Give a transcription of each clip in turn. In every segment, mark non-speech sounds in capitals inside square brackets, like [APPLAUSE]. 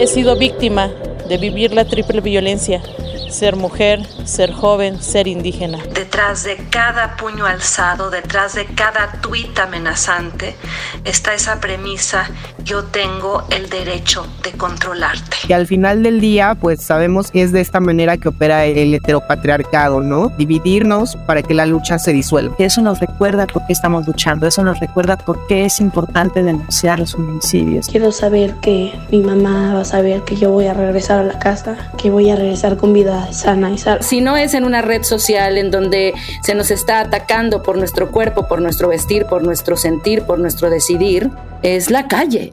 He sido víctima de vivir la triple violencia ser mujer, ser joven, ser indígena. Detrás de cada puño alzado, detrás de cada tuit amenazante, está esa premisa, yo tengo el derecho de controlarte. Y al final del día, pues sabemos que es de esta manera que opera el heteropatriarcado, ¿no? Dividirnos para que la lucha se disuelva. Eso nos recuerda por qué estamos luchando, eso nos recuerda por qué es importante denunciar los homicidios. Quiero saber que mi mamá va a saber que yo voy a regresar a la casa, que voy a regresar con vida sana, Si no es en una red social en donde se nos está atacando por nuestro cuerpo, por nuestro vestir, por nuestro sentir, por nuestro decidir, es la calle.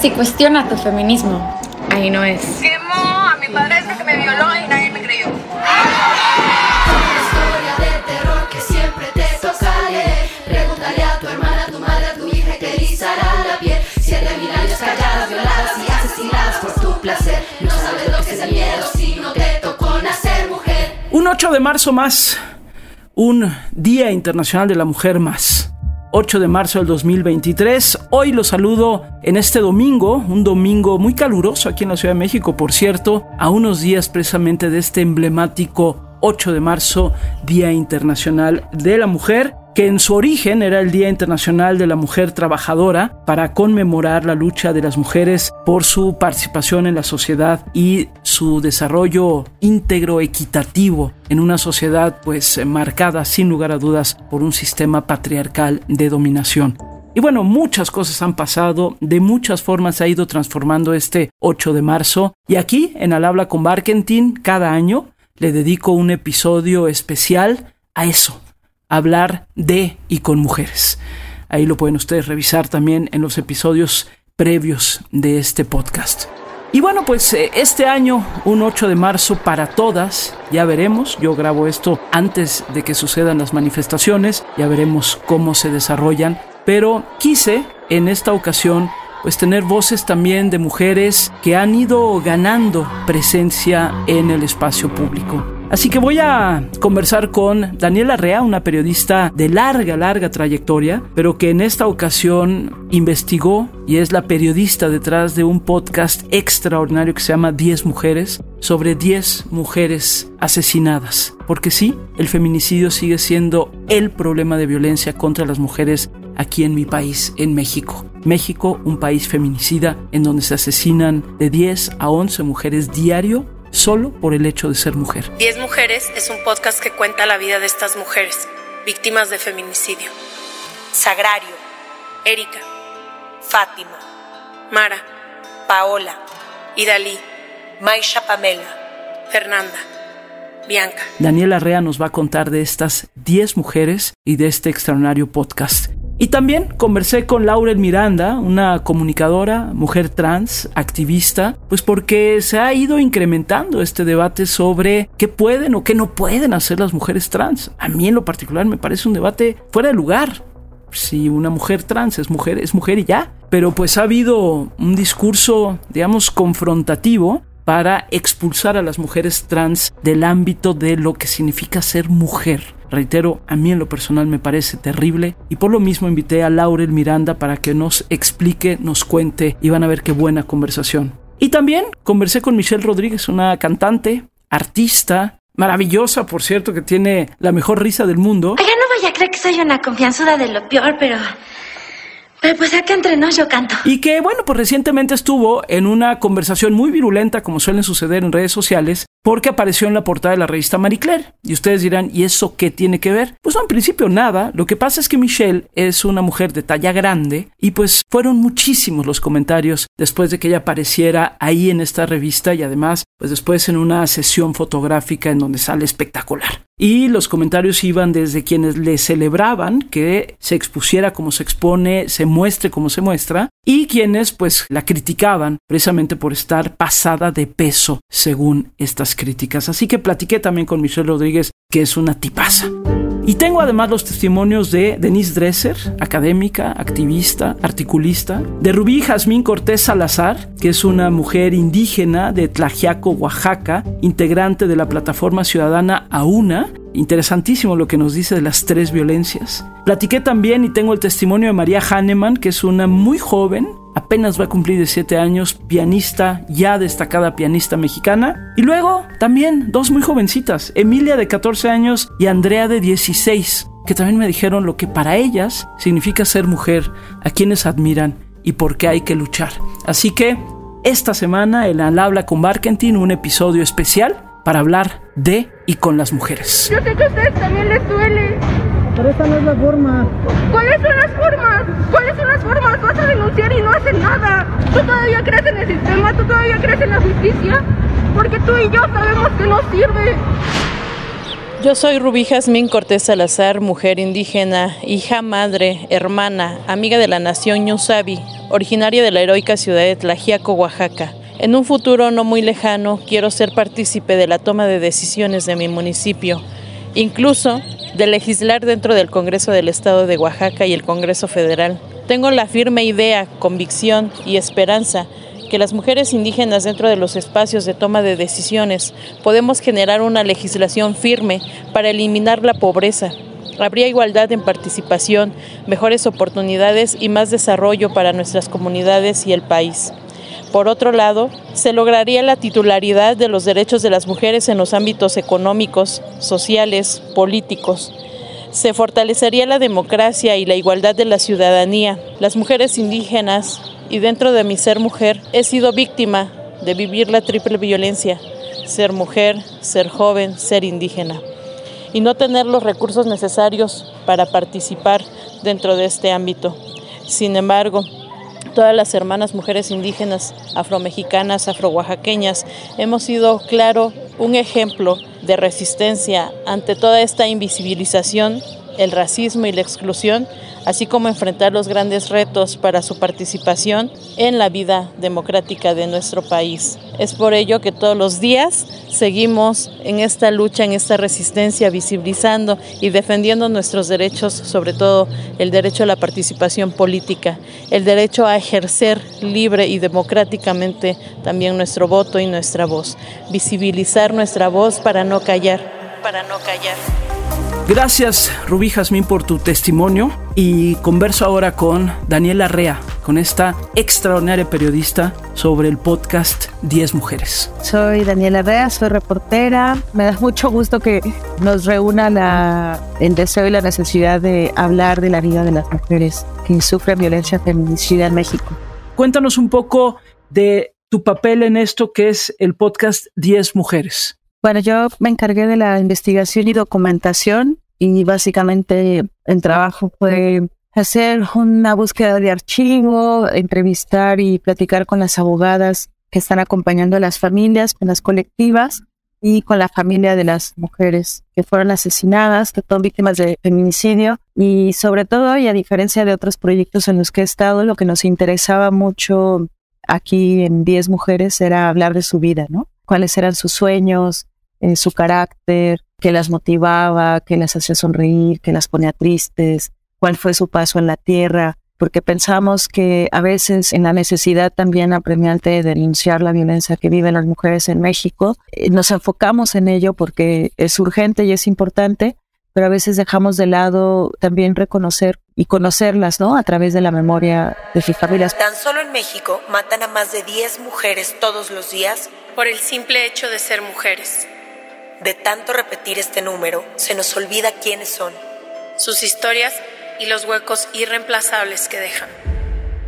Si cuestiona tu feminismo, ahí no es. Quemó a mi padre que me violó y nadie me creyó. Un 8 de marzo más, un Día Internacional de la Mujer más. 8 de marzo del 2023. Hoy los saludo en este domingo, un domingo muy caluroso aquí en la Ciudad de México, por cierto, a unos días precisamente de este emblemático 8 de marzo, Día Internacional de la Mujer que en su origen era el Día Internacional de la Mujer Trabajadora para conmemorar la lucha de las mujeres por su participación en la sociedad y su desarrollo íntegro equitativo en una sociedad pues marcada sin lugar a dudas por un sistema patriarcal de dominación. Y bueno, muchas cosas han pasado, de muchas formas ha ido transformando este 8 de marzo y aquí en Al habla con Barkentin cada año le dedico un episodio especial a eso, hablar de y con mujeres. Ahí lo pueden ustedes revisar también en los episodios previos de este podcast. Y bueno, pues eh, este año, un 8 de marzo para todas, ya veremos, yo grabo esto antes de que sucedan las manifestaciones, ya veremos cómo se desarrollan, pero quise en esta ocasión pues tener voces también de mujeres que han ido ganando presencia en el espacio público. Así que voy a conversar con Daniela Rea, una periodista de larga, larga trayectoria, pero que en esta ocasión investigó y es la periodista detrás de un podcast extraordinario que se llama 10 mujeres, sobre 10 mujeres asesinadas. Porque sí, el feminicidio sigue siendo el problema de violencia contra las mujeres aquí en mi país, en México. México, un país feminicida en donde se asesinan de 10 a 11 mujeres diario solo por el hecho de ser mujer. Diez Mujeres es un podcast que cuenta la vida de estas mujeres, víctimas de feminicidio. Sagrario, Erika, Fátima, Mara, Paola, Idalí, Maisha Pamela, Fernanda, Bianca. Daniela Rea nos va a contar de estas 10 mujeres y de este extraordinario podcast. Y también conversé con Laurel Miranda, una comunicadora, mujer trans, activista, pues porque se ha ido incrementando este debate sobre qué pueden o qué no pueden hacer las mujeres trans. A mí en lo particular me parece un debate fuera de lugar. Si una mujer trans es mujer, es mujer y ya. Pero pues ha habido un discurso, digamos, confrontativo para expulsar a las mujeres trans del ámbito de lo que significa ser mujer. Reitero, a mí en lo personal me parece terrible y por lo mismo invité a Laurel Miranda para que nos explique, nos cuente y van a ver qué buena conversación. Y también conversé con Michelle Rodríguez, una cantante, artista, maravillosa, por cierto, que tiene la mejor risa del mundo. Oiga, no vaya a creer que soy una confianzuda de lo peor, pero pero pues acá entre nos yo canto. Y que bueno, pues recientemente estuvo en una conversación muy virulenta, como suelen suceder en redes sociales, porque apareció en la portada de la revista Marie Claire. Y ustedes dirán, ¿y eso qué tiene que ver? Pues no, en principio nada. Lo que pasa es que Michelle es una mujer de talla grande y pues fueron muchísimos los comentarios después de que ella apareciera ahí en esta revista y además pues después en una sesión fotográfica en donde sale espectacular. Y los comentarios iban desde quienes le celebraban que se expusiera como se expone, se muestre como se muestra, y quienes pues la criticaban precisamente por estar pasada de peso según estas críticas. Así que platiqué también con Michelle Rodríguez, que es una tipaza. Y tengo además los testimonios de Denise Dresser, académica, activista, articulista, de Rubí Jazmín Cortés Salazar, que es una mujer indígena de Tlajiaco, Oaxaca, integrante de la plataforma ciudadana AUNA. Interesantísimo lo que nos dice de las tres violencias. Platiqué también y tengo el testimonio de María Hahnemann, que es una muy joven, apenas va a cumplir 17 años, pianista, ya destacada pianista mexicana. Y luego también dos muy jovencitas, Emilia de 14 años y Andrea de 16, que también me dijeron lo que para ellas significa ser mujer, a quienes admiran y por qué hay que luchar. Así que esta semana en Al Habla con Barkentin, un episodio especial para hablar de y con las mujeres. Yo sé que ustedes también les duele. Pero esta no es la forma. ¿Cuáles son las formas? ¿Cuáles son las formas? Vas a denunciar y no hacen nada. ¿Tú todavía crees en el sistema? ¿Tú todavía crees en la justicia? Porque tú y yo sabemos que no sirve. Yo soy Rubí Jazmín Cortés Salazar, mujer indígena, hija, madre, hermana, amiga de la nación Ñusabi, originaria de la heroica ciudad de Tlajiaco, Oaxaca. En un futuro no muy lejano quiero ser partícipe de la toma de decisiones de mi municipio, incluso de legislar dentro del Congreso del Estado de Oaxaca y el Congreso Federal. Tengo la firme idea, convicción y esperanza que las mujeres indígenas dentro de los espacios de toma de decisiones podemos generar una legislación firme para eliminar la pobreza. Habría igualdad en participación, mejores oportunidades y más desarrollo para nuestras comunidades y el país. Por otro lado, se lograría la titularidad de los derechos de las mujeres en los ámbitos económicos, sociales, políticos. Se fortalecería la democracia y la igualdad de la ciudadanía. Las mujeres indígenas y dentro de mi ser mujer he sido víctima de vivir la triple violencia, ser mujer, ser joven, ser indígena y no tener los recursos necesarios para participar dentro de este ámbito. Sin embargo, todas las hermanas mujeres indígenas, afromexicanas, afro-oaxaqueñas, hemos sido, claro, un ejemplo de resistencia ante toda esta invisibilización, el racismo y la exclusión así como enfrentar los grandes retos para su participación en la vida democrática de nuestro país. Es por ello que todos los días seguimos en esta lucha, en esta resistencia, visibilizando y defendiendo nuestros derechos, sobre todo el derecho a la participación política, el derecho a ejercer libre y democráticamente también nuestro voto y nuestra voz, visibilizar nuestra voz para no callar. Gracias Rubí Jazmín por tu testimonio y converso ahora con Daniela Rea, con esta extraordinaria periodista sobre el podcast 10 Mujeres. Soy Daniela Rea, soy reportera. Me da mucho gusto que nos reúna la, el deseo y la necesidad de hablar de la vida de las mujeres que sufren violencia feminicida en México. Cuéntanos un poco de tu papel en esto que es el podcast 10 Mujeres. Bueno, yo me encargué de la investigación y documentación y básicamente el trabajo fue hacer una búsqueda de archivo, entrevistar y platicar con las abogadas que están acompañando a las familias, con las colectivas y con la familia de las mujeres que fueron asesinadas, que son víctimas de feminicidio. Y sobre todo, y a diferencia de otros proyectos en los que he estado, lo que nos interesaba mucho aquí en 10 Mujeres era hablar de su vida, ¿no? Cuáles eran sus sueños, eh, su carácter, qué las motivaba, qué las hacía sonreír, qué las ponía tristes, cuál fue su paso en la tierra, porque pensamos que a veces en la necesidad también apremiante de denunciar la violencia que viven las mujeres en México, eh, nos enfocamos en ello porque es urgente y es importante, pero a veces dejamos de lado también reconocer y conocerlas, ¿no? A través de la memoria de sus familias. Tan solo en México matan a más de 10 mujeres todos los días por el simple hecho de ser mujeres. De tanto repetir este número, se nos olvida quiénes son, sus historias y los huecos irreemplazables que dejan.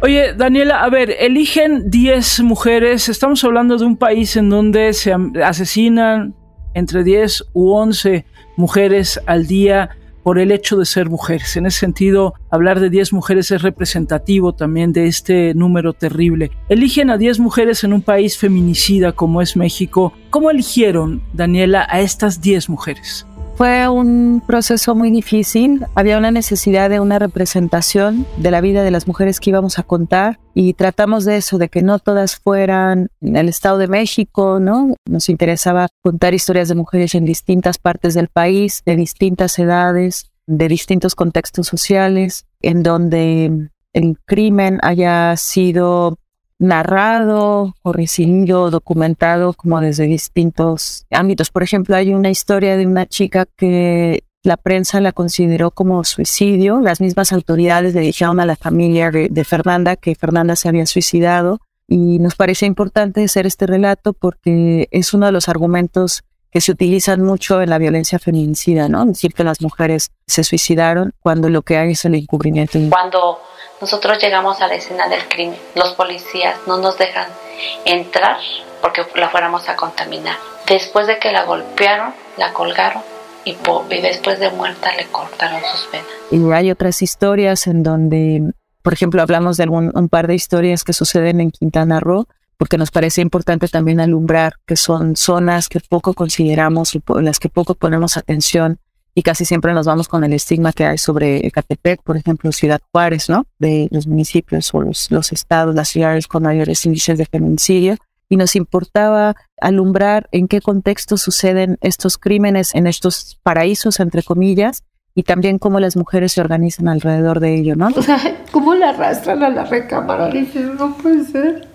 Oye, Daniela, a ver, eligen 10 mujeres. Estamos hablando de un país en donde se asesinan entre 10 u 11 mujeres al día por el hecho de ser mujeres. En ese sentido, hablar de 10 mujeres es representativo también de este número terrible. Eligen a 10 mujeres en un país feminicida como es México. ¿Cómo eligieron, Daniela, a estas 10 mujeres? Fue un proceso muy difícil. Había una necesidad de una representación de la vida de las mujeres que íbamos a contar y tratamos de eso, de que no todas fueran en el Estado de México, ¿no? Nos interesaba contar historias de mujeres en distintas partes del país, de distintas edades, de distintos contextos sociales, en donde el crimen haya sido narrado o recibido, documentado como desde distintos ámbitos. Por ejemplo, hay una historia de una chica que la prensa la consideró como suicidio. Las mismas autoridades le dijeron a la familia de, Fernanda que Fernanda se había suicidado y nos parece importante hacer este relato porque es uno de los argumentos que se utilizan mucho en la violencia feminicida, ¿no? Decir que las mujeres se suicidaron cuando lo que hay es el encubrimiento. Cuando nosotros llegamos a la escena del crimen. Los policías no nos dejan entrar porque la fuéramos a contaminar. Después de que la golpearon, la colgaron y, después de muerta le cortaron sus venas. Y hay otras historias en donde, por ejemplo, hablamos de un par de historias que suceden en Quintana Roo, porque nos parece importante también alumbrar que son zonas que poco consideramos y en las que poco ponemos atención y casi siempre nos vamos con el estigma que hay sobre Ecatepec, por ejemplo, Ciudad Juárez, ¿no? De los municipios o los, estados, las ciudades con mayores índices de feminicidio. Y nos importaba alumbrar en qué contexto suceden estos crímenes en estos paraísos, entre comillas, y también cómo las mujeres se organizan alrededor de ello, ¿no? O sea, cómo la arrastran a la recámara. Dices, no puede ser.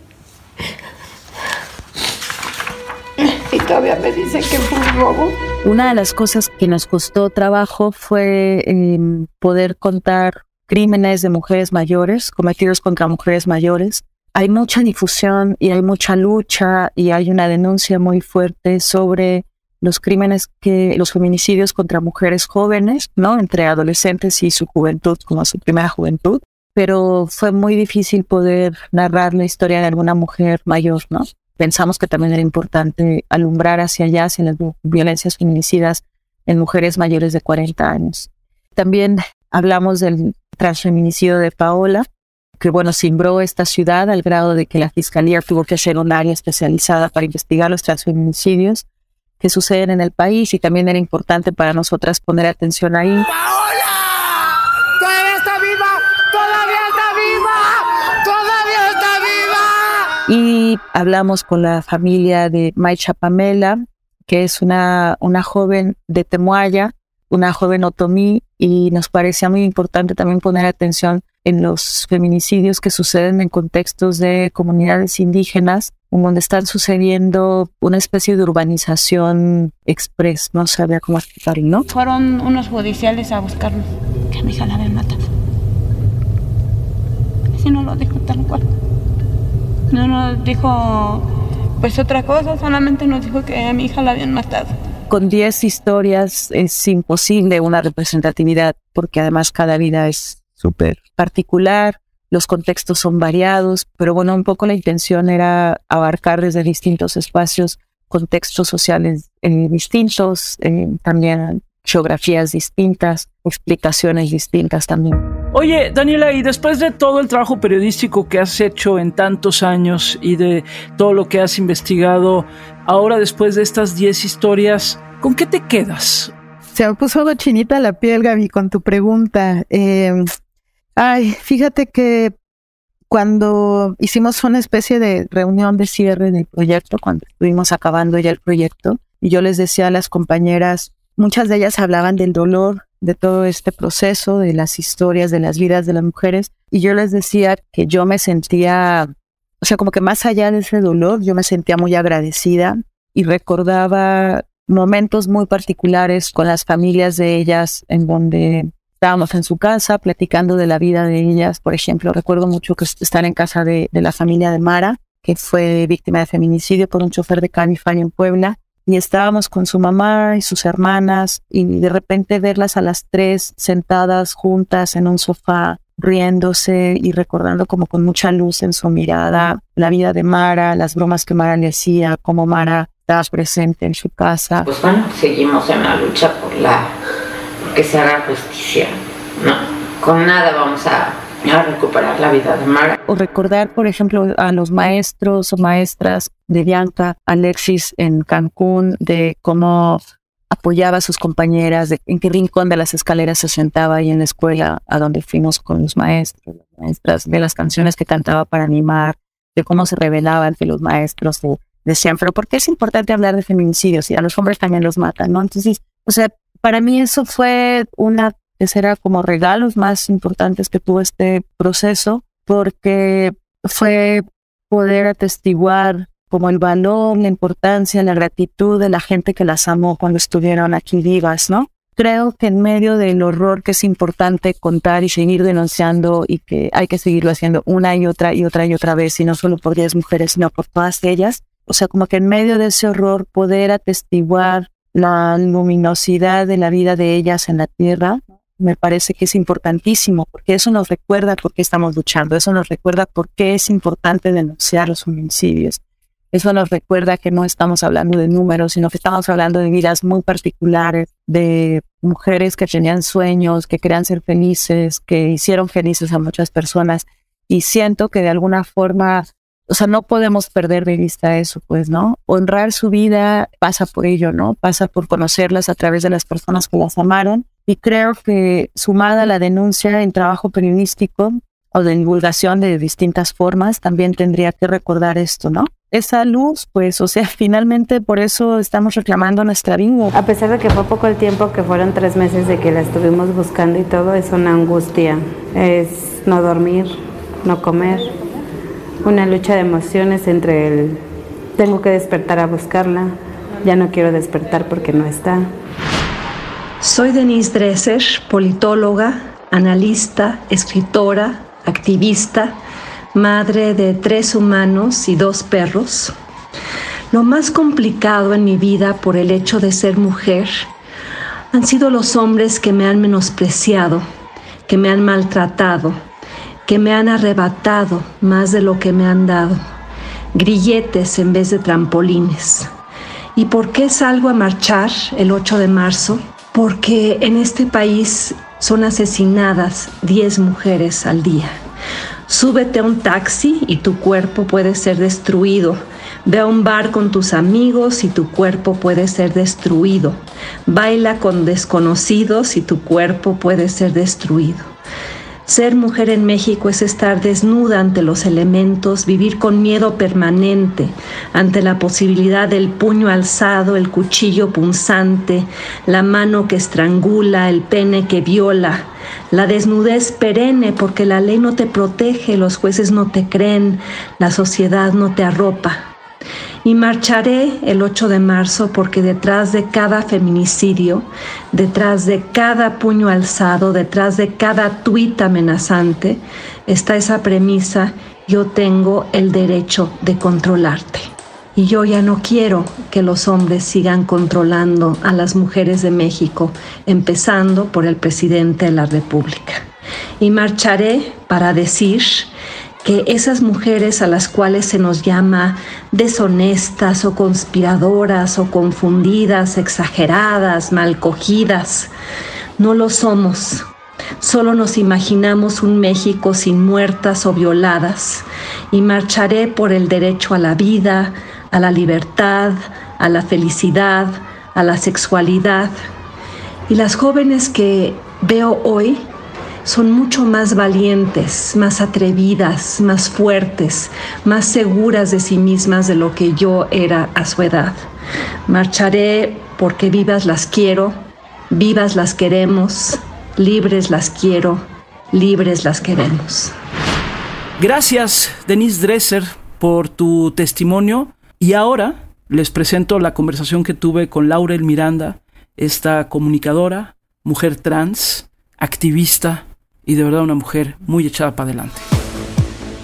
Y todavía me dicen que fue un robo. Una de las cosas que nos costó trabajo fue em, poder contar crímenes de mujeres mayores cometidos contra mujeres mayores. Hay mucha difusión y hay mucha lucha y hay una denuncia muy fuerte sobre los crímenes que los feminicidios contra mujeres jóvenes, ¿no? Entre adolescentes y su juventud, como su primera juventud. Pero fue muy difícil poder narrar la historia de alguna mujer mayor, ¿no? pensamos que también era importante alumbrar hacia allá, hacia las violencias feminicidas en mujeres mayores de 40 años. También hablamos del transfeminicidio de Paola, que bueno, cimbró esta ciudad al grado de que la fiscalía tuvo que hacer un área especializada para investigar los transfeminicidios que suceden en el país y también era importante para nosotras poner atención ahí. Y hablamos con la familia de Maicha Pamela, que es una, una joven de Temuaya, una joven otomí, y nos parecía muy importante también poner atención en los feminicidios que suceden en contextos de comunidades indígenas, en donde están sucediendo una especie de urbanización express, no sabía cómo explicarlo, ¿no? Fueron unos judiciales a buscarnos, que a mi hija la habían matado. Si no lo dijo tal cual. No nos dijo pues otra cosa, solamente nos dijo que a mi hija la habían matado. Con 10 historias es imposible una representatividad porque además cada vida es súper particular, los contextos son variados, pero bueno, un poco la intención era abarcar desde distintos espacios contextos sociales eh, distintos, eh, también geografías distintas, explicaciones distintas también. Oye, Daniela, y después de todo el trabajo periodístico que has hecho en tantos años y de todo lo que has investigado, ahora después de estas 10 historias, ¿con qué te quedas? Se me puso chinita la piel, Gaby, con tu pregunta. Eh, ay, fíjate que cuando hicimos una especie de reunión de cierre del proyecto, cuando estuvimos acabando ya el proyecto, y yo les decía a las compañeras, muchas de ellas hablaban del dolor de todo este proceso, de las historias, de las vidas de las mujeres. Y yo les decía que yo me sentía, o sea, como que más allá de ese dolor, yo me sentía muy agradecida y recordaba momentos muy particulares con las familias de ellas en donde estábamos en su casa platicando de la vida de ellas. Por ejemplo, recuerdo mucho que estar en casa de, la familia de Mara, que fue víctima de feminicidio por un chofer de Cabify en Puebla y estábamos con su mamá y sus hermanas y de repente verlas a las tres sentadas juntas en un sofá riéndose y recordando como con mucha luz en su mirada la vida de Mara, las bromas que Mara le hacía, cómo Mara estaba presente en su casa. Pues bueno, seguimos en la lucha por la que se haga justicia. No, con nada vamos a, a recuperar la vida de Mara. O recordar, por ejemplo, a los maestros o maestras de Bianca, Alexis en Cancún, de cómo apoyaba a sus compañeras, de en qué rincón de las escaleras se sentaba ahí en la escuela a donde fuimos con los maestros, maestras, de las canciones que cantaba para animar, de cómo se revelaba ante los maestros, de, decían, pero ¿por qué es importante hablar de feminicidios? Y a los hombres también los matan, ¿no? Entonces, o sea, para mí eso fue una, era como regalos más importantes que tuvo este proceso, porque fue poder atestiguar como el valor, la importancia, la gratitud de la gente que las amó cuando estuvieron aquí vivas, ¿no? Creo que en medio del horror que es importante contar y seguir denunciando y que hay que seguirlo haciendo una y otra y otra y otra vez, y no solo por 10 mujeres, sino por todas ellas, o sea, como que en medio de ese horror poder atestiguar la luminosidad de la vida de ellas en la tierra, me parece que es importantísimo, porque eso nos recuerda por qué estamos luchando, eso nos recuerda por qué es importante denunciar los homicidios. Eso nos recuerda que no estamos hablando de números, sino que estamos hablando de vidas muy particulares, de mujeres que tenían sueños, que querían ser felices, que hicieron felices a muchas personas. Y siento que de alguna forma, o sea, no podemos perder de vista eso, pues, ¿no? Honrar su vida pasa por ello, ¿no? Pasa por conocerlas a través de las personas que las amaron. Y creo que sumada a la denuncia en trabajo periodístico o de divulgación de distintas formas, también tendría que recordar esto, ¿no? esa luz, pues, o sea, [LAUGHS] finalmente por eso estamos reclamando nuestra vida. A pesar de que fue poco el tiempo, que fueron tres meses de que la estuvimos buscando y todo, es una angustia, es no dormir, no comer, una lucha de emociones entre el tengo que despertar a buscarla, ya no quiero despertar porque no está. Soy Denise Dresser, politóloga, analista, escritora, activista madre de tres humanos y dos perros. Lo más complicado en mi vida por el hecho de ser mujer han sido los hombres que me han menospreciado, que me han maltratado, que me han arrebatado más de lo que me han dado, grilletes en vez de trampolines. ¿Y por qué salgo a marchar el 8 de marzo? Porque en este país son asesinadas 10 mujeres al día. Súbete a un taxi y tu cuerpo puede ser destruido. Ve a un bar con tus amigos y tu cuerpo puede ser destruido. Baila con desconocidos y tu cuerpo puede ser destruido. Ser mujer en México es estar desnuda ante los elementos, vivir con miedo permanente ante la posibilidad del puño alzado, el cuchillo punzante, la mano que estrangula, el pene que viola, la desnudez perenne porque la ley no te protege, los jueces no te creen, la sociedad no te arropa. Y marcharé el 8 de marzo porque detrás de cada feminicidio, detrás de cada puño alzado, detrás de cada tuit amenazante, está esa premisa, yo tengo el derecho de controlarte. Y yo ya no quiero que los hombres sigan controlando a las mujeres de México, empezando por el presidente de la República. Y marcharé para decir que esas mujeres a las cuales se nos llama deshonestas o conspiradoras o confundidas, exageradas, mal cogidas, no lo somos. Solo nos imaginamos un México sin muertas o violadas y marcharé por el derecho a la vida, a la libertad, a la felicidad, a la sexualidad. Y las jóvenes que veo hoy son mucho más valientes, más atrevidas, más fuertes, más seguras de sí mismas de lo que yo era a su edad. Marcharé porque vivas las quiero, vivas las queremos, libres las quiero, libres las queremos. Gracias, Denise Dresser, por tu testimonio. Y ahora les presento la conversación que tuve con Laurel Miranda, esta comunicadora, mujer trans, activista, y de verdad una mujer muy echada para adelante.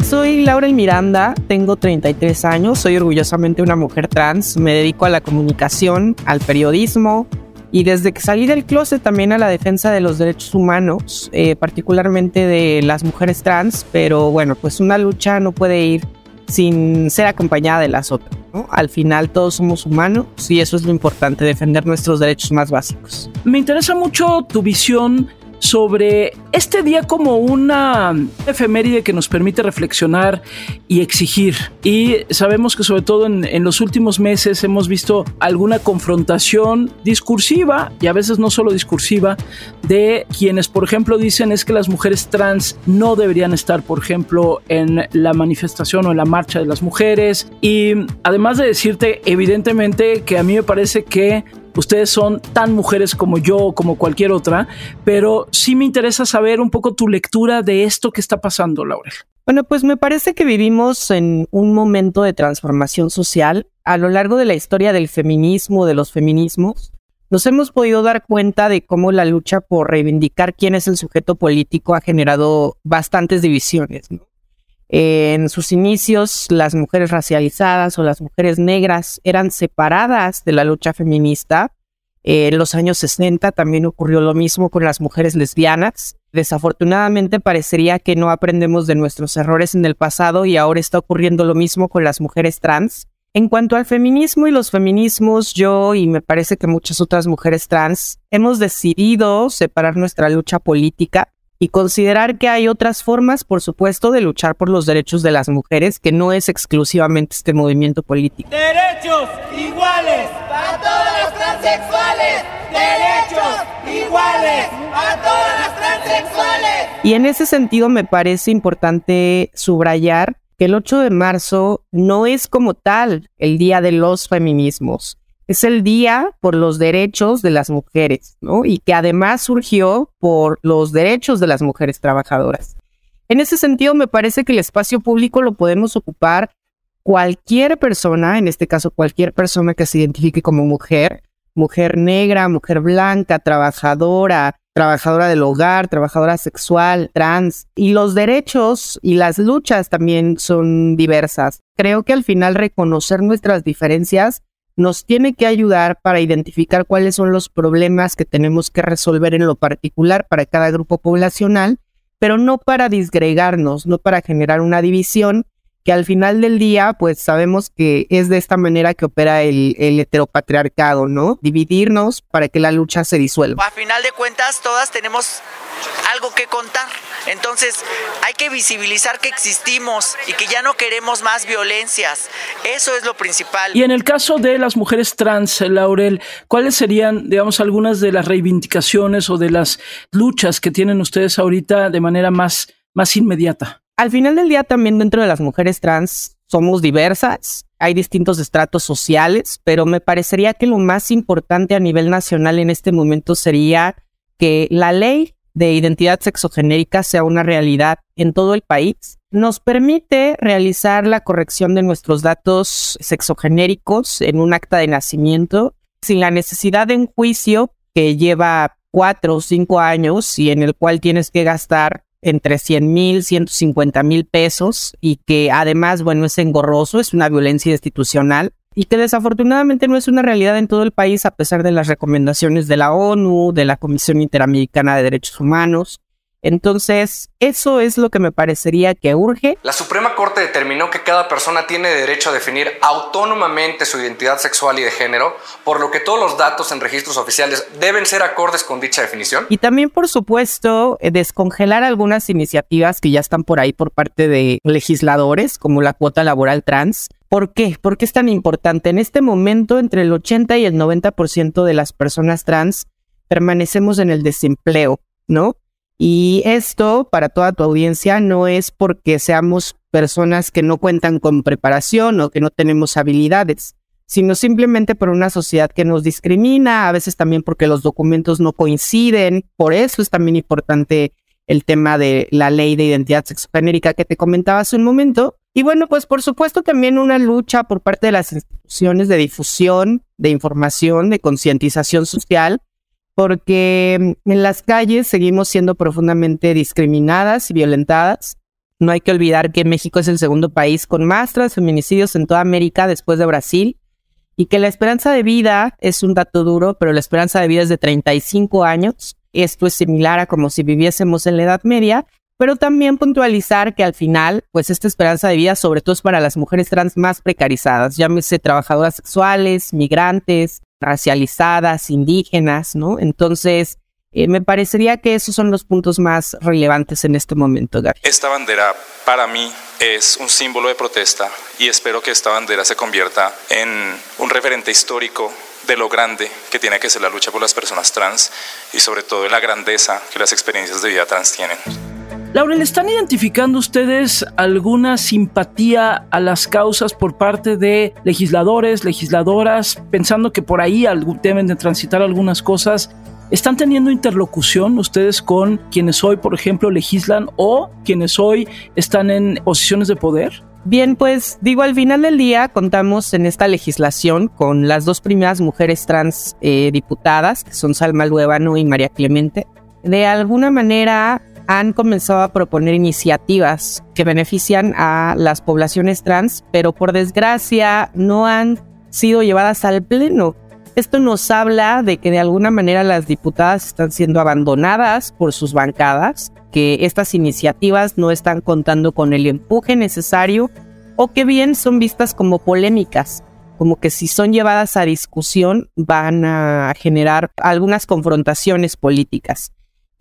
Soy Laura Miranda, tengo 33 años, soy orgullosamente una mujer trans, me dedico a la comunicación, al periodismo y desde que salí del closet también a la defensa de los derechos humanos, eh, particularmente de las mujeres trans, pero bueno, pues una lucha no puede ir sin ser acompañada de las otras. ¿no? Al final todos somos humanos y eso es lo importante, defender nuestros derechos más básicos. Me interesa mucho tu visión sobre este día como una efeméride que nos permite reflexionar y exigir. Y sabemos que sobre todo en, los últimos meses hemos visto alguna confrontación discursiva y a veces no solo discursiva de quienes, por ejemplo, dicen es que las mujeres trans no deberían estar, por ejemplo, en la manifestación o en la marcha de las mujeres. Y además de decirte, evidentemente, que a mí me parece que Ustedes son tan mujeres como yo o como cualquier otra, pero sí me interesa saber un poco tu lectura de esto que está pasando, Laurel. Bueno, pues me parece que vivimos en un momento de transformación social. A lo largo de la historia del feminismo, de los feminismos, nos hemos podido dar cuenta de cómo la lucha por reivindicar quién es el sujeto político ha generado bastantes divisiones. ¿no? En sus inicios, las mujeres racializadas o las mujeres negras eran separadas de la lucha feminista. En los años 60 también ocurrió lo mismo con las mujeres lesbianas. Desafortunadamente parecería que no aprendemos de nuestros errores en el pasado y ahora está ocurriendo lo mismo con las mujeres trans. En cuanto al feminismo y los feminismos, yo y me parece que muchas otras mujeres trans hemos decidido separar nuestra lucha política y considerar que hay otras formas, por supuesto, de luchar por los derechos de las mujeres, que no es exclusivamente este movimiento político. Derechos iguales a todas las transexuales. Derechos iguales a todas las transexuales. Y en ese sentido me parece importante subrayar que el 8 de marzo no es como tal el Día de los Feminismos es el Día por los Derechos de las Mujeres, ¿no? Y que además surgió por los derechos de las mujeres trabajadoras. En ese sentido, me parece que el espacio público lo podemos ocupar cualquier persona, en este caso cualquier persona que se identifique como mujer, mujer negra, mujer blanca, trabajadora, trabajadora del hogar, trabajadora sexual, trans. Y los derechos y las luchas también son diversas. Creo que al final reconocer nuestras diferencias nos tiene que ayudar para identificar cuáles son los problemas que tenemos que resolver en lo particular para cada grupo poblacional, pero no para disgregarnos, no para generar una división que al final del día, pues sabemos que es de esta manera que opera el, heteropatriarcado, ¿no? Dividirnos para que la lucha se disuelva. A final de cuentas, todas tenemos algo que contar. Entonces hay que visibilizar que existimos y que ya no queremos más violencias. Eso es lo principal. Y en el caso de las mujeres trans, Laurel, ¿cuáles serían, digamos, algunas de las reivindicaciones o de las luchas que tienen ustedes ahorita de manera más, más inmediata? Al final del día también dentro de las mujeres trans somos diversas, hay distintos estratos sociales, pero me parecería que lo más importante a nivel nacional en este momento sería que la ley de identidad sexogenérica sea una realidad en todo el país, nos permite realizar la corrección de nuestros datos sexogenéricos en un acta de nacimiento sin la necesidad de un juicio que lleva cuatro o cinco años y en el cual tienes que gastar entre 100 mil, 150 mil pesos y que además, bueno, es engorroso, es una violencia institucional y que desafortunadamente no es una realidad en todo el país a pesar de las recomendaciones de la ONU, de la Comisión Interamericana de Derechos Humanos. Entonces, eso es lo que me parecería que urge. La Suprema Corte determinó que cada persona tiene derecho a definir autónomamente su identidad sexual y de género, por lo que todos los datos en registros oficiales deben ser acordes con dicha definición. Y también, por supuesto, eh, descongelar algunas iniciativas que ya están por ahí por parte de legisladores, como la cuota laboral trans, ¿Por qué? ¿Por qué es tan importante? En este momento, entre el 80 y el 90% de las personas trans permanecemos en el desempleo, ¿no? Y esto, para toda tu audiencia, no es porque seamos personas que no cuentan con preparación o que no tenemos habilidades, sino simplemente por una sociedad que nos discrimina, a veces también porque los documentos no coinciden. Por eso es también importante el tema de la ley de identidad sexogenérica que te comentaba hace un momento, y bueno, pues por supuesto también una lucha por parte de las instituciones de difusión, de información, de concientización social, porque en las calles seguimos siendo profundamente discriminadas y violentadas. No hay que olvidar que México es el segundo país con más transfeminicidios en toda América después de Brasil y que la esperanza de vida es un dato duro, pero la esperanza de vida es de 35 años. Esto es similar a como si viviésemos en la Edad Media, pero también puntualizar que al final, pues esta esperanza de vida sobre todo es para las mujeres trans más precarizadas, llámese trabajadoras sexuales, migrantes, racializadas, indígenas, ¿no? Entonces, eh, me parecería que esos son los puntos más relevantes en este momento, Gaby. Esta bandera para mí es un símbolo de protesta y espero que esta bandera se convierta en un referente histórico de lo grande que tiene que ser la lucha por las personas trans y sobre todo de la grandeza que las experiencias de vida trans tienen. Laura, ¿le están identificando ustedes alguna simpatía a las causas por parte de legisladores, legisladoras, pensando que por ahí deben de transitar algunas cosas ¿Están teniendo interlocución ustedes con quienes hoy, por ejemplo, legislan o quienes hoy están en posiciones de poder? Bien, pues digo, al final del día contamos en esta legislación con las dos primeras mujeres trans eh, diputadas, que son Salma Luevano y María Clemente. De alguna manera han comenzado a proponer iniciativas que benefician a las poblaciones trans, pero por desgracia no han sido llevadas al pleno. Esto nos habla de que de alguna manera las diputadas están siendo abandonadas por sus bancadas, que estas iniciativas no están contando con el empuje necesario o que bien son vistas como polémicas, como que si son llevadas a discusión van a generar algunas confrontaciones políticas.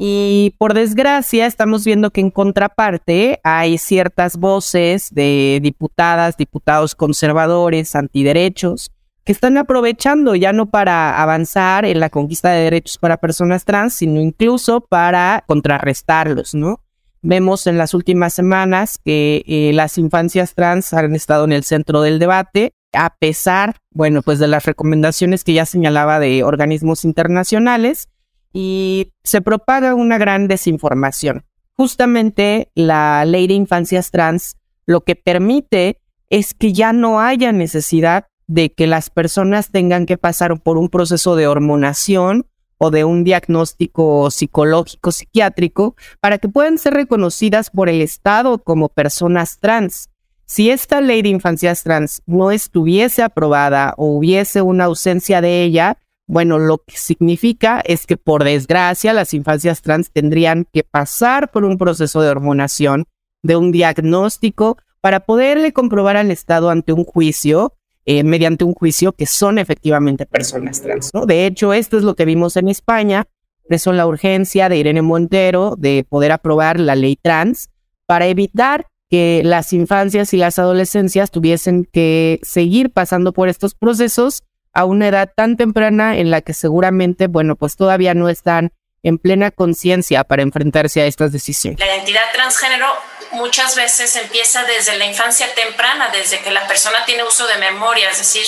Y por desgracia estamos viendo que en contraparte hay ciertas voces de diputadas, diputados conservadores, antiderechos, que están aprovechando ya no para avanzar en la conquista de derechos para personas trans, sino incluso para contrarrestarlos, ¿no? Vemos en las últimas semanas que eh, las infancias trans han estado en el centro del debate, a pesar, bueno, pues de las recomendaciones que ya señalaba de organismos internacionales, y se propaga una gran desinformación. Justamente la ley de infancias trans lo que permite es que ya no haya necesidad de que las personas tengan que pasar por un proceso de hormonación o de un diagnóstico psicológico, psiquiátrico, para que puedan ser reconocidas por el Estado como personas trans. Si esta ley de infancias trans no estuviese aprobada o hubiese una ausencia de ella, bueno, lo que significa es que por desgracia las infancias trans tendrían que pasar por un proceso de hormonación, de un diagnóstico, para poderle comprobar al Estado ante un juicio eh, mediante un juicio que son efectivamente personas trans. ¿no? De hecho, esto es lo que vimos en España, por eso la urgencia de Irene Montero de poder aprobar la ley trans para evitar que las infancias y las adolescencias tuviesen que seguir pasando por estos procesos a una edad tan temprana en la que seguramente, bueno, pues todavía no están en plena conciencia para enfrentarse a estas decisiones. La identidad transgénero muchas veces empieza desde la infancia temprana, desde que la persona tiene uso de memoria, es decir,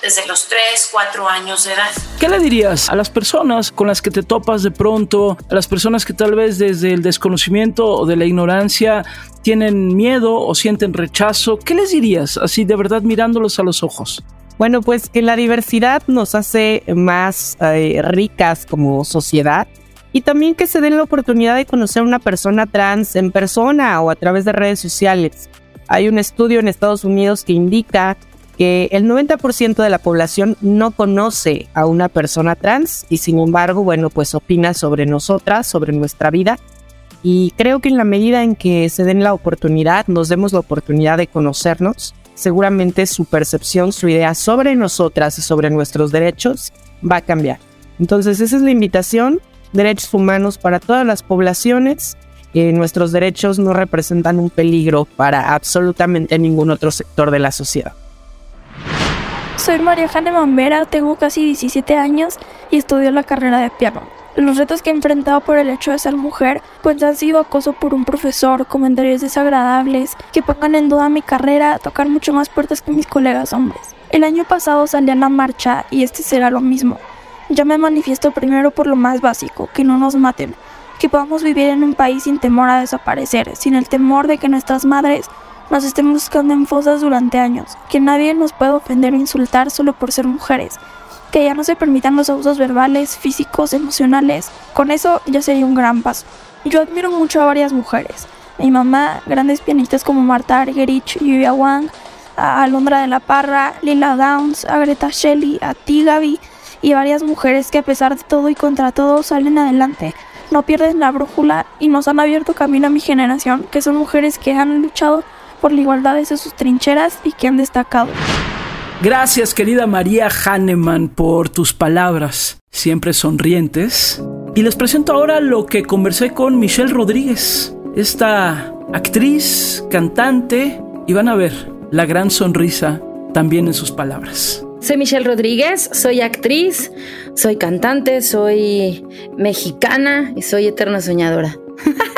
desde los 3, 4 años de edad. ¿Qué le dirías a las personas con las que te topas de pronto, a las personas que tal vez desde el desconocimiento o de la ignorancia tienen miedo o sienten rechazo? ¿Qué les dirías así de verdad mirándolos a los ojos? Bueno, pues que la diversidad nos hace más eh, ricas como sociedad y también que se den la oportunidad de conocer a una persona trans en persona o a través de redes sociales. Hay un estudio en Estados Unidos que indica que el 90% de la población no conoce a una persona trans y sin embargo, bueno, pues opina sobre nosotras, sobre nuestra vida. Y creo que en la medida en que se den la oportunidad, nos demos la oportunidad de conocernos, seguramente su percepción, su idea sobre nosotras y sobre nuestros derechos va a cambiar. Entonces esa es la invitación derechos humanos para todas las poblaciones. y nuestros derechos no representan un peligro para absolutamente ningún otro sector de la sociedad. Soy María Jane Mambera, tengo casi 17 años y estudio la carrera de piano. Los retos que he enfrentado por el hecho de ser mujer, pues han sido acoso por un profesor, comentarios desagradables, que pongan en duda mi carrera, tocar mucho más puertas que mis colegas hombres. El año pasado salí a la marcha y este será lo mismo. Yo me manifiesto primero por lo más básico, que no nos maten, que podamos vivir en un país sin temor a desaparecer, sin el temor de que nuestras madres nos estén buscando en fosas durante años, que nadie nos pueda ofender o insultar solo por ser mujeres, que ya no se permitan los abusos verbales, físicos, emocionales. Con eso ya sería un gran paso. Yo admiro mucho a varias mujeres. Mi mamá, grandes pianistas como Marta Argerich y Vivian Wang, a Alondra de la Parra, Lila Downs, a Greta Shelley, a ti Gaby y varias mujeres que a pesar de todo y contra todo salen adelante, no pierden la brújula y nos han abierto camino a mi generación, que son mujeres que han luchado por la igualdad desde sus trincheras y que han destacado. Gracias querida María Hahnemann por tus palabras, siempre sonrientes. Y les presento ahora lo que conversé con Michelle Rodríguez, esta actriz, cantante, y van a ver la gran sonrisa también en sus palabras. Soy Michelle Rodríguez, soy actriz, soy cantante, soy mexicana y soy eterna soñadora. [LAUGHS]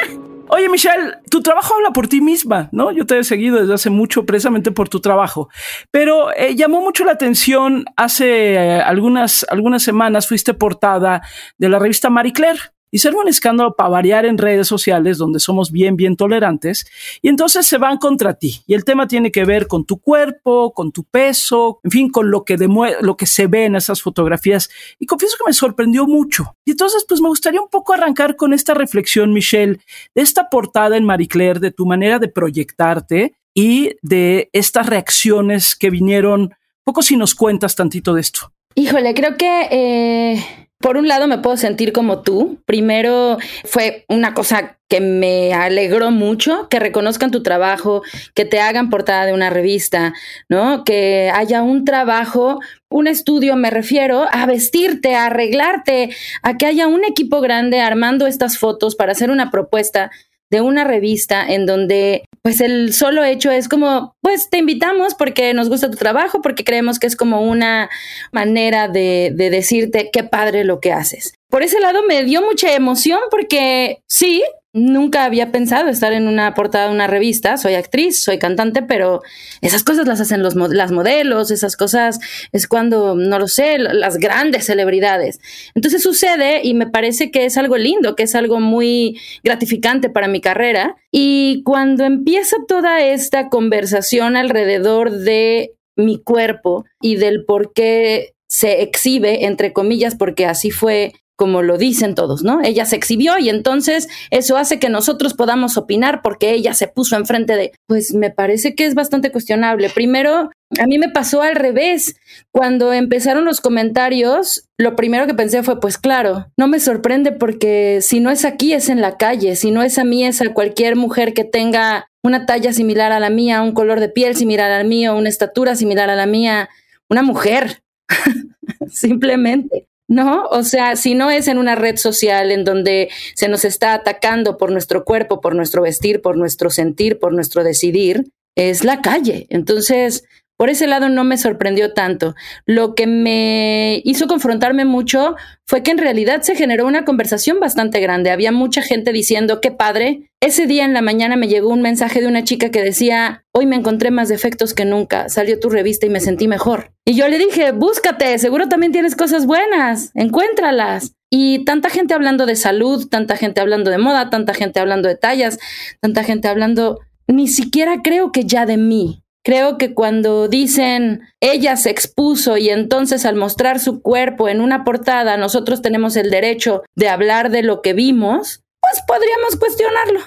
Oye, Michelle, tu trabajo habla por ti misma, ¿no? Yo te he seguido desde hace mucho precisamente por tu trabajo, pero eh, llamó mucho la atención hace eh, algunas, algunas semanas fuiste portada de la revista Marie Claire y ser un escándalo para variar en redes sociales donde somos bien, bien tolerantes y entonces se van contra ti. Y el tema tiene que ver con tu cuerpo, con tu peso, en fin, con lo que, lo que se ve en esas fotografías. Y confieso que me sorprendió mucho. Y entonces, pues me gustaría un poco arrancar con esta reflexión, Michelle, de esta portada en Marie Claire, de tu manera de proyectarte y de estas reacciones que vinieron. Poco si nos cuentas tantito de esto. Híjole, creo que eh, por un lado me puedo sentir como tú. Primero fue una cosa que me alegró mucho, que reconozcan tu trabajo, que te hagan portada de una revista, ¿no? Que haya un trabajo, un estudio, me refiero a vestirte, a arreglarte, a que haya un equipo grande armando estas fotos para hacer una propuesta de una revista en donde pues el solo hecho es como, pues te invitamos porque nos gusta tu trabajo, porque creemos que es como una manera de, de decirte qué padre lo que haces. Por ese lado me dio mucha emoción porque sí, Nunca había pensado estar en una portada de una revista. Soy actriz, soy cantante, pero esas cosas las hacen los, las modelos, esas cosas es cuando, no lo sé, las grandes celebridades. Entonces sucede y me parece que es algo lindo, que es algo muy gratificante para mi carrera. Y cuando empieza toda esta conversación alrededor de mi cuerpo y del por qué se exhibe, entre comillas, porque así fue como lo dicen todos, ¿no? Ella se exhibió y entonces eso hace que nosotros podamos opinar porque ella se puso enfrente de, pues me parece que es bastante cuestionable. Primero, a mí me pasó al revés. Cuando empezaron los comentarios, lo primero que pensé fue, pues claro, no me sorprende porque si no es aquí, es en la calle, si no es a mí, es a cualquier mujer que tenga una talla similar a la mía, un color de piel similar al mío, una estatura similar a la mía, una mujer, [LAUGHS] simplemente. ¿No? O sea, si no es en una red social en donde se nos está atacando por nuestro cuerpo, por nuestro vestir, por nuestro sentir, por nuestro decidir, es la calle. Entonces, por ese lado no me sorprendió tanto. Lo que me hizo confrontarme mucho fue que en realidad se generó una conversación bastante grande. Había mucha gente diciendo, qué padre. Ese día en la mañana me llegó un mensaje de una chica que decía, hoy me encontré más defectos que nunca, salió tu revista y me sentí mejor. Y yo le dije, búscate, seguro también tienes cosas buenas, encuéntralas. Y tanta gente hablando de salud, tanta gente hablando de moda, tanta gente hablando de tallas, tanta gente hablando, ni siquiera creo que ya de mí. Creo que cuando dicen ella se expuso y entonces al mostrar su cuerpo en una portada nosotros tenemos el derecho de hablar de lo que vimos, pues podríamos cuestionarlo.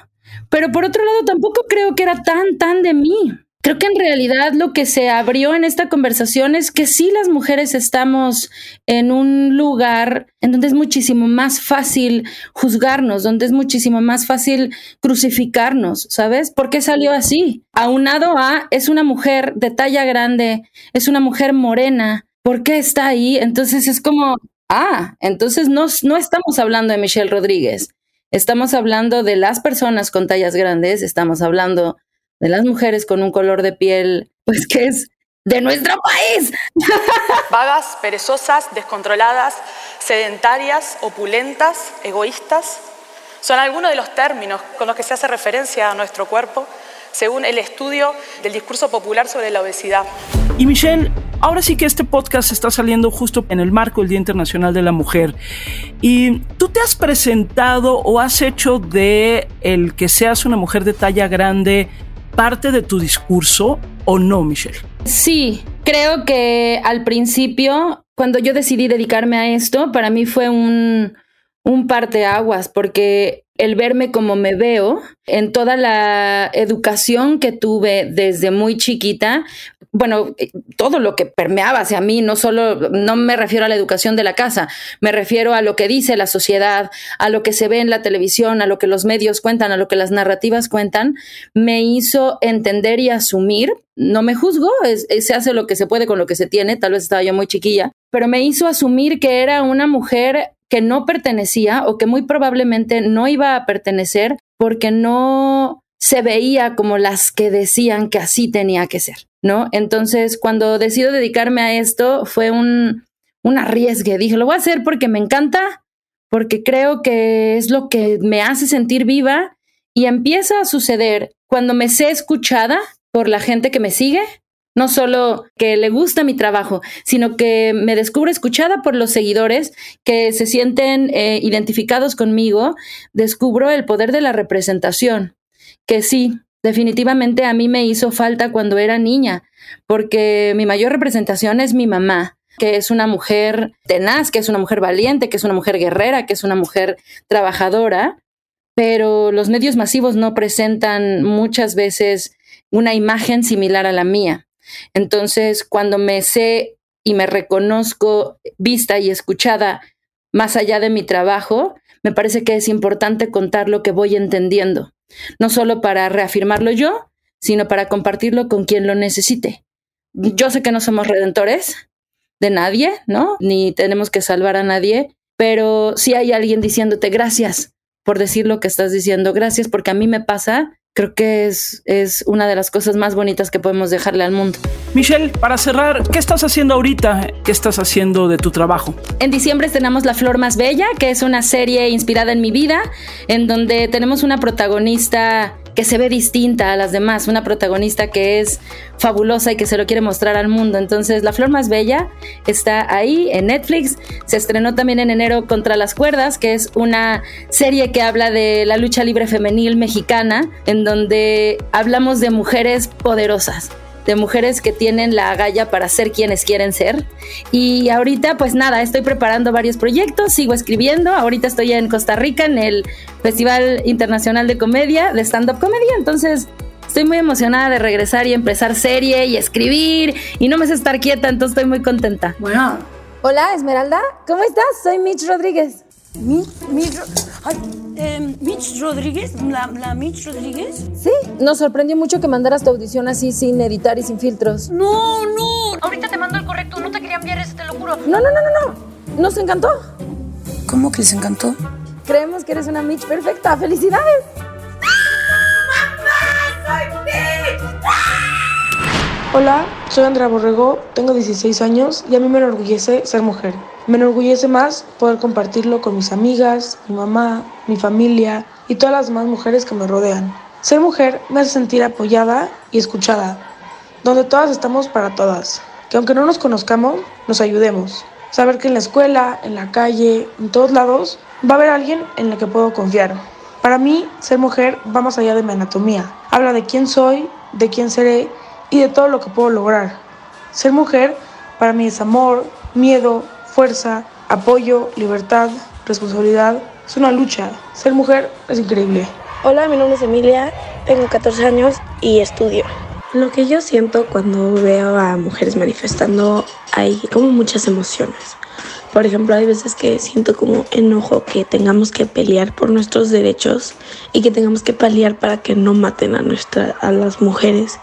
Pero por otro lado tampoco creo que era tan, tan de mí. Creo que en realidad lo que se abrió en esta conversación es que sí las mujeres estamos en un lugar en donde es muchísimo más fácil juzgarnos, donde es muchísimo más fácil crucificarnos, ¿sabes? ¿Por qué salió así? Aunado a, es una mujer de talla grande, es una mujer morena, ¿por qué está ahí? Entonces es como, ah, entonces no, no estamos hablando de Michelle Rodríguez, estamos hablando de las personas con tallas grandes, estamos hablando de las mujeres con un color de piel, pues que es de nuestro país. Vagas, perezosas, descontroladas, sedentarias, opulentas, egoístas, son algunos de los términos con los que se hace referencia a nuestro cuerpo según el estudio del discurso popular sobre la obesidad. Y Michelle, ahora sí que este podcast está saliendo justo en el marco del Día Internacional de la Mujer. Y tú te has presentado o has hecho de el que seas una mujer de talla grande parte de tu discurso o no, Michelle? Sí, creo que al principio, cuando yo decidí dedicarme a esto, para mí fue un, un parteaguas, porque el verme como me veo, en toda la educación que tuve desde muy chiquita, bueno, eh, todo lo que permeaba hacia mí, no solo, no me refiero a la educación de la casa, me refiero a lo que dice la sociedad, a lo que se ve en la televisión, a lo que los medios cuentan, a lo que las narrativas cuentan, me hizo entender y asumir, no me juzgo, se hace lo que se puede con lo que se tiene, tal vez estaba yo muy chiquilla, pero me hizo asumir que era una mujer que no pertenecía o que muy probablemente no iba a pertenecer porque no se veía como las que decían que así tenía que ser. ¿No? Entonces, cuando decido dedicarme a esto, fue un, un arriesgue. Dije, lo voy a hacer porque me encanta, porque creo que es lo que me hace sentir viva y empieza a suceder cuando me sé escuchada por la gente que me sigue, no solo que le gusta mi trabajo, sino que me descubro escuchada por los seguidores que se sienten eh, identificados conmigo, descubro el poder de la representación, que sí, definitivamente a mí me hizo falta cuando era niña, porque mi mayor representación es mi mamá que es una mujer tenaz, que es una mujer valiente, que es una mujer guerrera, que es una mujer trabajadora, pero los medios masivos no presentan muchas veces una imagen similar a la mía. Entonces, cuando me sé y me reconozco vista y escuchada más allá de mi trabajo, me parece que es importante contar lo que voy entendiendo no solo para reafirmarlo yo, sino para compartirlo con quien lo necesite. Yo sé que no somos redentores de nadie, ¿no? Ni tenemos que salvar a nadie, pero si hay alguien diciéndote gracias por decir lo que estás diciendo, gracias porque a mí me pasa creo que es, es una de las cosas más bonitas que podemos dejarle al mundo. Michelle, para cerrar, ¿qué estás haciendo ahorita? ¿Qué estás haciendo de tu trabajo? En diciembre tenemos La Flor Más Bella, que es una serie inspirada en mi vida, en donde tenemos una protagonista que se ve distinta a las demás, una protagonista que es fabulosa y que se lo quiere mostrar al mundo. Entonces, La Flor Más Bella está ahí en Netflix. Se estrenó también en enero Contra las Cuerdas, que es una serie que habla de la lucha libre femenil mexicana, en donde hablamos de mujeres poderosas de mujeres que tienen la agalla para ser quienes quieren ser. Y ahorita, pues nada, estoy preparando varios proyectos, sigo escribiendo. Ahorita estoy en Costa Rica en el Festival Internacional de Comedia, de Stand-Up Comedy. Entonces, estoy muy emocionada de regresar y empezar serie y escribir. Y no me sé estar quieta, entonces estoy muy contenta. Bueno. Hola, Esmeralda. ¿Cómo estás? Soy Mitch Rodríguez. Mitch, Mitch, eh, Mitch Rodríguez, la, la, Mitch Rodríguez. Sí, nos sorprendió mucho que mandaras tu audición así sin editar y sin filtros. No, no. Ahorita te mando el correcto, no te quería enviar ese, te lo juro. No, no, no, no, no. Nos encantó. ¿Cómo que les encantó? Creemos que eres una Mitch perfecta. ¡Felicidades! Hola, soy Andrea Borrego, tengo 16 años y a mí me enorgullece ser mujer. Me enorgullece más poder compartirlo con mis amigas, mi mamá, mi familia y todas las demás mujeres que me rodean. Ser mujer me hace sentir apoyada y escuchada, donde todas estamos para todas, que aunque no nos conozcamos, nos ayudemos. Saber que en la escuela, en la calle, en todos lados, va a haber alguien en el que puedo confiar. Para mí, ser mujer va más allá de mi anatomía. Habla de quién soy, de quién seré y de todo lo que puedo lograr. Ser mujer para mí es amor, miedo, fuerza, apoyo, libertad, responsabilidad. Es una lucha. Ser mujer es increíble. Hola, mi nombre es Emilia, tengo 14 años y estudio. Lo que yo siento cuando veo a mujeres manifestando hay como muchas emociones. Por ejemplo, hay veces que siento como enojo que tengamos que pelear por nuestros derechos y que tengamos que pelear para que no maten a, nuestra, a las mujeres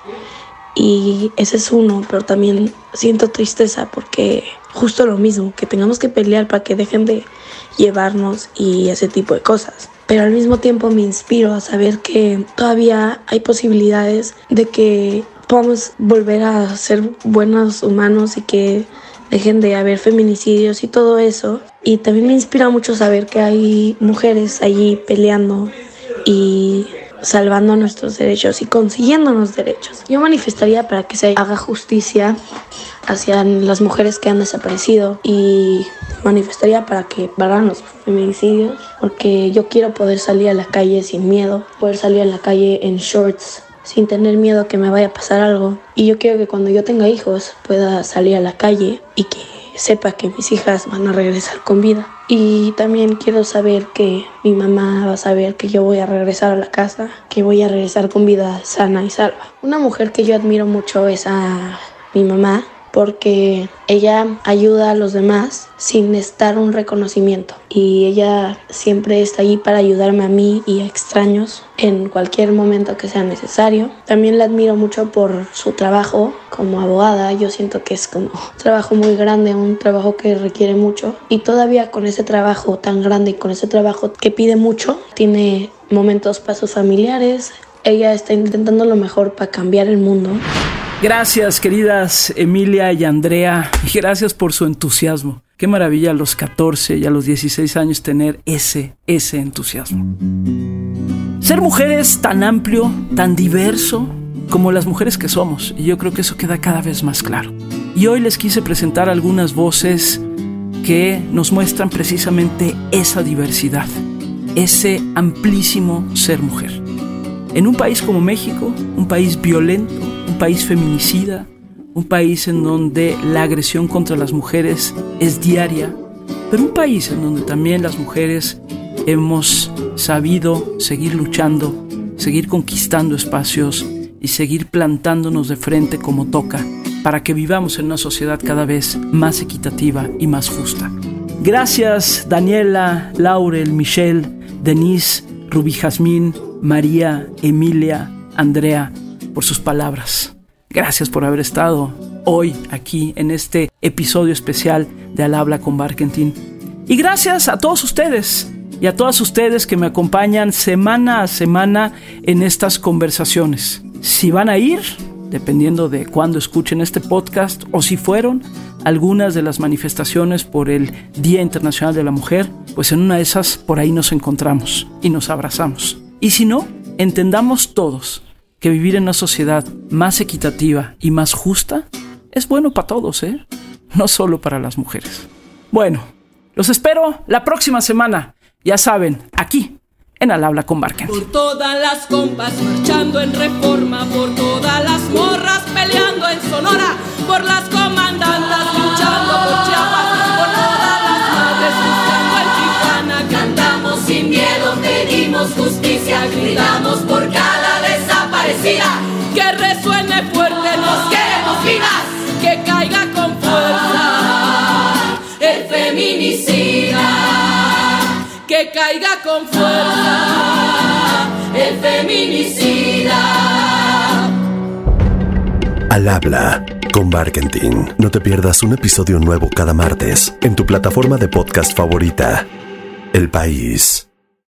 y ese es uno, pero también siento tristeza porque justo lo mismo, que tengamos que pelear para que dejen de llevarnos y ese tipo de cosas. Pero al mismo tiempo me inspiro a saber que todavía hay posibilidades de que podamos volver a ser buenos humanos y que dejen de haber feminicidios y todo eso. Y también me inspira mucho saber que hay mujeres allí peleando y salvando nuestros derechos y consiguiéndonos derechos. Yo manifestaría para que se haga justicia hacia las mujeres que han desaparecido y manifestaría para que paran los feminicidios porque yo quiero poder salir a la calle sin miedo, poder salir a la calle en shorts sin tener miedo que me vaya a pasar algo y yo quiero que cuando yo tenga hijos pueda salir a la calle y que sepa que mis hijas van a regresar con vida. Y también quiero saber que mi mamá va a saber que yo voy a regresar a la casa, que voy a regresar con vida sana y salva. Una mujer que yo admiro mucho es a mi mamá porque ella ayuda a los demás sin estar un reconocimiento y ella siempre está ahí para ayudarme a mí y a extraños en cualquier momento que sea necesario. También la admiro mucho por su trabajo como abogada, yo siento que es como un trabajo muy grande, un trabajo que requiere mucho y todavía con ese trabajo tan grande y con ese trabajo que pide mucho, tiene momentos para sus familiares, ella está intentando lo mejor para cambiar el mundo. Gracias, queridas Emilia y Andrea, y gracias por su entusiasmo. Qué maravilla a los 14 y a los 16 años tener ese, ese entusiasmo. Ser mujer es tan amplio, tan diverso como las mujeres que somos, y yo creo que eso queda cada vez más claro. Y hoy les quise presentar algunas voces que nos muestran precisamente esa diversidad, ese amplísimo ser mujer. En un país como México, un país violento, un país feminicida, un país en donde la agresión contra las mujeres es diaria, pero un país en donde también las mujeres hemos sabido seguir luchando, seguir conquistando espacios y seguir plantándonos de frente como toca para que vivamos en una sociedad cada vez más equitativa y más justa. Gracias Daniela, Laurel, Michelle, Denise, Rubí Jazmín, María, Emilia, Andrea, por sus palabras. Gracias por haber estado hoy aquí en este episodio especial de Al Habla con Barkentin. Y gracias a todos ustedes y a todas ustedes que me acompañan semana a semana en estas conversaciones. Si van a ir, dependiendo de cuándo escuchen este podcast, o si fueron algunas de las manifestaciones por el Día Internacional de la Mujer, pues en una de esas por ahí nos encontramos y nos abrazamos. Y si no, entendamos todos que vivir en una sociedad más equitativa y más justa es bueno para todos, ¿eh? No solo para las mujeres. Bueno, los espero la próxima semana, ya saben, aquí en Al Habla con Barken. Por todas las compas marchando en reforma, por todas las morras peleando en Sonora, por las comandantas luchando por Chiapas, por todas las madres buscando en Tijuana. Cantamos sin miedo, pedimos justicia, gritamos por cada desaparecida. Que resuene fuerte, nos queremos vivas, que caiga con fuerza el feminicida. Al habla con Barkentin. No te pierdas un episodio nuevo cada martes en tu plataforma de podcast favorita. El País.